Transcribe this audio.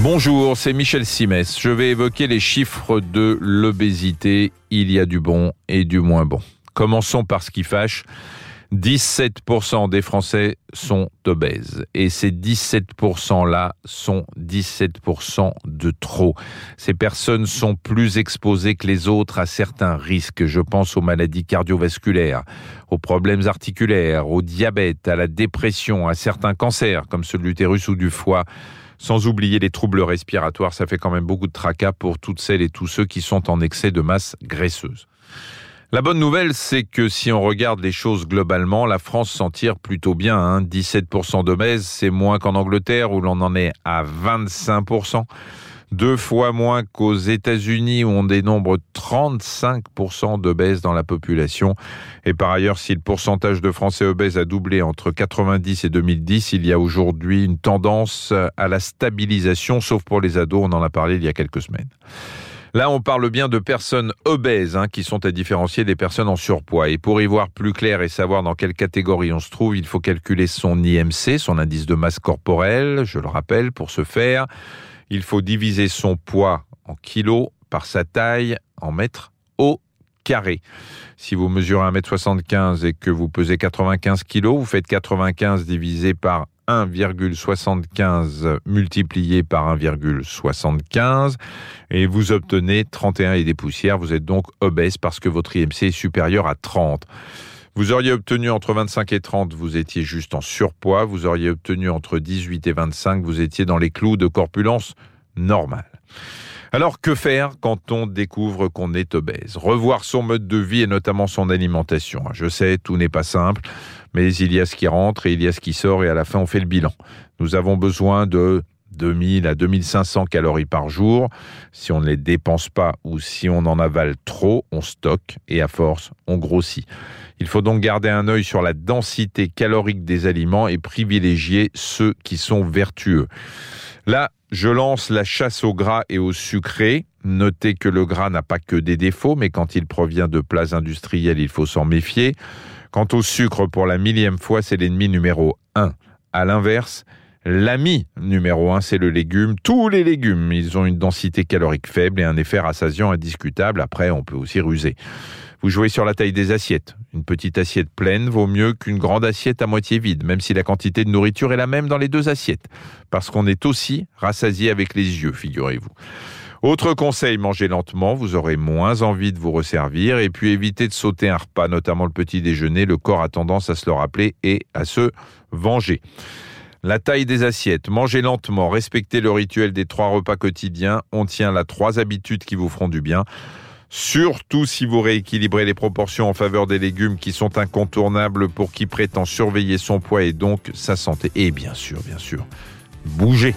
Bonjour, c'est Michel Simès. Je vais évoquer les chiffres de l'obésité. Il y a du bon et du moins bon. Commençons par ce qui fâche. 17% des Français sont obèses. Et ces 17%-là sont 17% de trop. Ces personnes sont plus exposées que les autres à certains risques. Je pense aux maladies cardiovasculaires, aux problèmes articulaires, au diabète, à la dépression, à certains cancers comme ceux de l'utérus ou du foie. Sans oublier les troubles respiratoires, ça fait quand même beaucoup de tracas pour toutes celles et tous ceux qui sont en excès de masse graisseuse. La bonne nouvelle, c'est que si on regarde les choses globalement, la France s'en tire plutôt bien. Hein. 17% d'obèses, c'est moins qu'en Angleterre où l'on en est à 25% deux fois moins qu'aux États-Unis où on dénombre 35% d'obèses dans la population. Et par ailleurs, si le pourcentage de Français obèses a doublé entre 90 et 2010, il y a aujourd'hui une tendance à la stabilisation, sauf pour les ados, on en a parlé il y a quelques semaines. Là, on parle bien de personnes obèses, hein, qui sont à différencier des personnes en surpoids. Et pour y voir plus clair et savoir dans quelle catégorie on se trouve, il faut calculer son IMC, son indice de masse corporelle, je le rappelle, pour ce faire il faut diviser son poids en kilos par sa taille en mètres au carré. Si vous mesurez 1m75 et que vous pesez 95 kg, vous faites 95 divisé par 1,75 multiplié par 1,75 et vous obtenez 31 et des poussières. Vous êtes donc obèse parce que votre IMC est supérieur à 30. Vous auriez obtenu entre 25 et 30, vous étiez juste en surpoids. Vous auriez obtenu entre 18 et 25, vous étiez dans les clous de corpulence normale. Alors que faire quand on découvre qu'on est obèse? Revoir son mode de vie et notamment son alimentation. Je sais, tout n'est pas simple, mais il y a ce qui rentre et il y a ce qui sort et à la fin on fait le bilan. Nous avons besoin de 2000 à 2500 calories par jour. Si on ne les dépense pas ou si on en avale trop, on stocke et à force, on grossit. Il faut donc garder un œil sur la densité calorique des aliments et privilégier ceux qui sont vertueux. Là, je lance la chasse au gras et au sucré. Notez que le gras n'a pas que des défauts, mais quand il provient de plats industriels, il faut s'en méfier. Quant au sucre, pour la millième fois, c'est l'ennemi numéro un. À l'inverse, L'ami numéro un, c'est le légume. Tous les légumes, ils ont une densité calorique faible et un effet rassasiant indiscutable. Après, on peut aussi ruser. Vous jouez sur la taille des assiettes. Une petite assiette pleine vaut mieux qu'une grande assiette à moitié vide, même si la quantité de nourriture est la même dans les deux assiettes. Parce qu'on est aussi rassasié avec les yeux, figurez-vous. Autre conseil, mangez lentement, vous aurez moins envie de vous resservir et puis évitez de sauter un repas, notamment le petit déjeuner, le corps a tendance à se le rappeler et à se venger. La taille des assiettes, mangez lentement, respectez le rituel des trois repas quotidiens, on tient là trois habitudes qui vous feront du bien. Surtout si vous rééquilibrez les proportions en faveur des légumes qui sont incontournables pour qui prétend surveiller son poids et donc sa santé. Et bien sûr, bien sûr, bougez.